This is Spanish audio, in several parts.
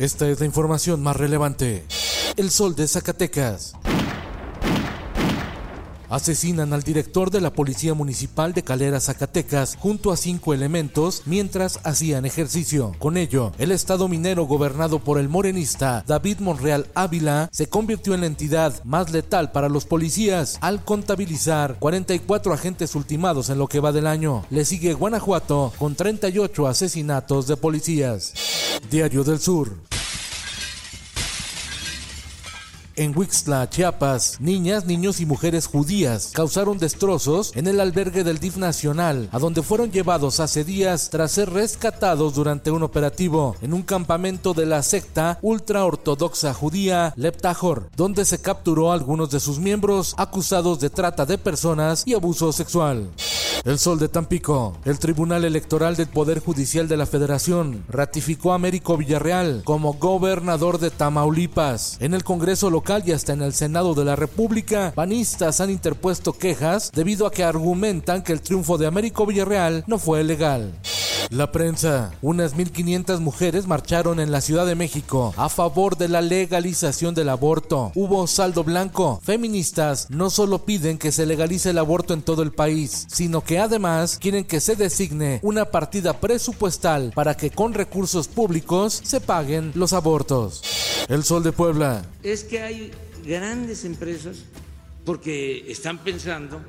Esta es la información más relevante. El sol de Zacatecas. Asesinan al director de la Policía Municipal de Calera, Zacatecas, junto a cinco elementos mientras hacían ejercicio. Con ello, el estado minero gobernado por el morenista David Monreal Ávila se convirtió en la entidad más letal para los policías al contabilizar 44 agentes ultimados en lo que va del año. Le sigue Guanajuato con 38 asesinatos de policías. Diario del Sur. En Wixla, Chiapas, niñas, niños y mujeres judías causaron destrozos en el albergue del DIF Nacional, a donde fueron llevados hace días tras ser rescatados durante un operativo en un campamento de la secta ultraortodoxa judía Leptajor, donde se capturó a algunos de sus miembros acusados de trata de personas y abuso sexual. El Sol de Tampico. El Tribunal Electoral del Poder Judicial de la Federación ratificó a Américo Villarreal como gobernador de Tamaulipas. En el Congreso local y hasta en el Senado de la República, panistas han interpuesto quejas debido a que argumentan que el triunfo de Américo Villarreal no fue legal. La prensa. Unas 1.500 mujeres marcharon en la Ciudad de México a favor de la legalización del aborto. Hubo saldo blanco. Feministas no solo piden que se legalice el aborto en todo el país, sino que además quieren que se designe una partida presupuestal para que con recursos públicos se paguen los abortos. El Sol de Puebla. Es que hay grandes empresas porque están pensando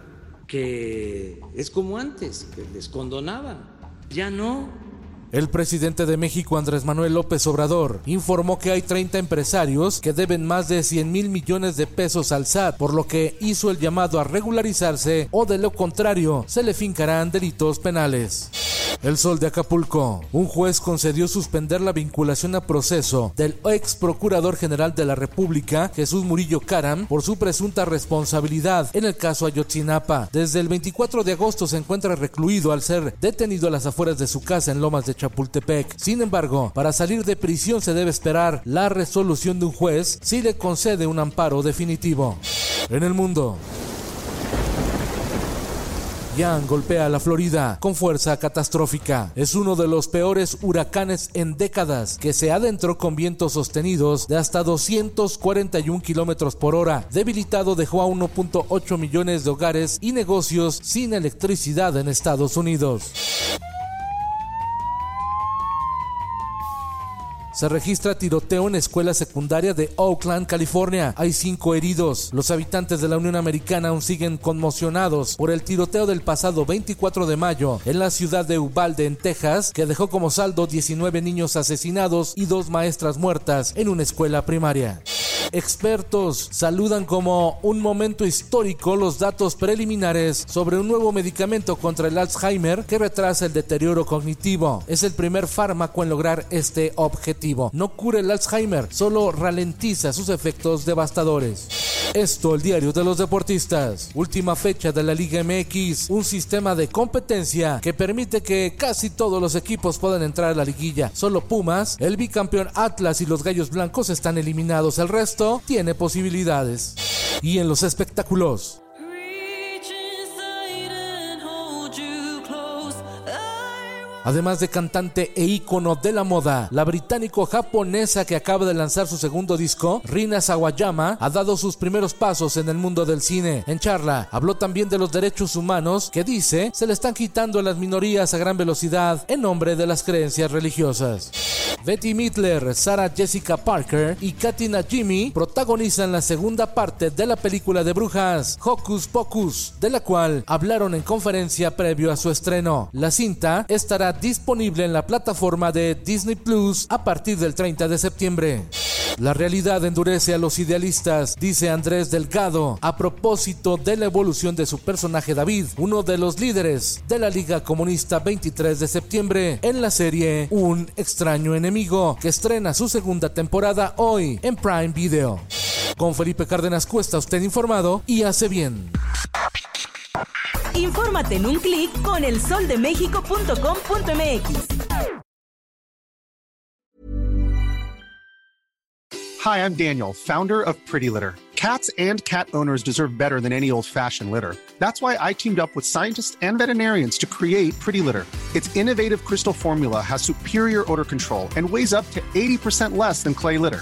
que es como antes, que les condonaban. Ya no. El presidente de México, Andrés Manuel López Obrador, informó que hay 30 empresarios que deben más de 100 mil millones de pesos al SAT, por lo que hizo el llamado a regularizarse o de lo contrario se le fincarán delitos penales. El Sol de Acapulco. Un juez concedió suspender la vinculación a proceso del ex procurador general de la República, Jesús Murillo Caram, por su presunta responsabilidad en el caso Ayotzinapa. Desde el 24 de agosto se encuentra recluido al ser detenido a las afueras de su casa en Lomas de Chapultepec. Sin embargo, para salir de prisión se debe esperar la resolución de un juez si le concede un amparo definitivo. En el mundo. Ian golpea a la Florida con fuerza catastrófica. Es uno de los peores huracanes en décadas que se adentró con vientos sostenidos de hasta 241 kilómetros por hora. Debilitado dejó a 1.8 millones de hogares y negocios sin electricidad en Estados Unidos. Se registra tiroteo en escuela secundaria de Oakland, California. Hay cinco heridos. Los habitantes de la Unión Americana aún siguen conmocionados por el tiroteo del pasado 24 de mayo en la ciudad de Uvalde, en Texas, que dejó como saldo 19 niños asesinados y dos maestras muertas en una escuela primaria. Expertos saludan como un momento histórico los datos preliminares sobre un nuevo medicamento contra el Alzheimer que retrasa el deterioro cognitivo. Es el primer fármaco en lograr este objetivo. No cura el Alzheimer, solo ralentiza sus efectos devastadores. Esto, el diario de los deportistas. Última fecha de la Liga MX, un sistema de competencia que permite que casi todos los equipos puedan entrar a la liguilla. Solo Pumas, el bicampeón Atlas y los Gallos Blancos están eliminados. El resto tiene posibilidades. Y en los espectáculos. Además de cantante e ícono de la moda, la británico-japonesa que acaba de lanzar su segundo disco, Rina Sawayama, ha dado sus primeros pasos en el mundo del cine. En charla, habló también de los derechos humanos que dice se le están quitando a las minorías a gran velocidad en nombre de las creencias religiosas. Betty Midler, Sarah Jessica Parker y Katina Jimmy protagonizan la segunda parte de la película de brujas Hocus Pocus, de la cual hablaron en conferencia previo a su estreno. La cinta disponible en la plataforma de Disney Plus a partir del 30 de septiembre. La realidad endurece a los idealistas, dice Andrés Delgado, a propósito de la evolución de su personaje David, uno de los líderes de la Liga Comunista 23 de septiembre, en la serie Un extraño enemigo, que estrena su segunda temporada hoy en Prime Video. Con Felipe Cárdenas Cuesta, usted informado y hace bien. Infórmate en un clic con elsoldemexico.com.mx. Hi, I'm Daniel, founder of Pretty Litter. Cats and cat owners deserve better than any old-fashioned litter. That's why I teamed up with scientists and veterinarians to create Pretty Litter. Its innovative crystal formula has superior odor control and weighs up to 80% less than clay litter.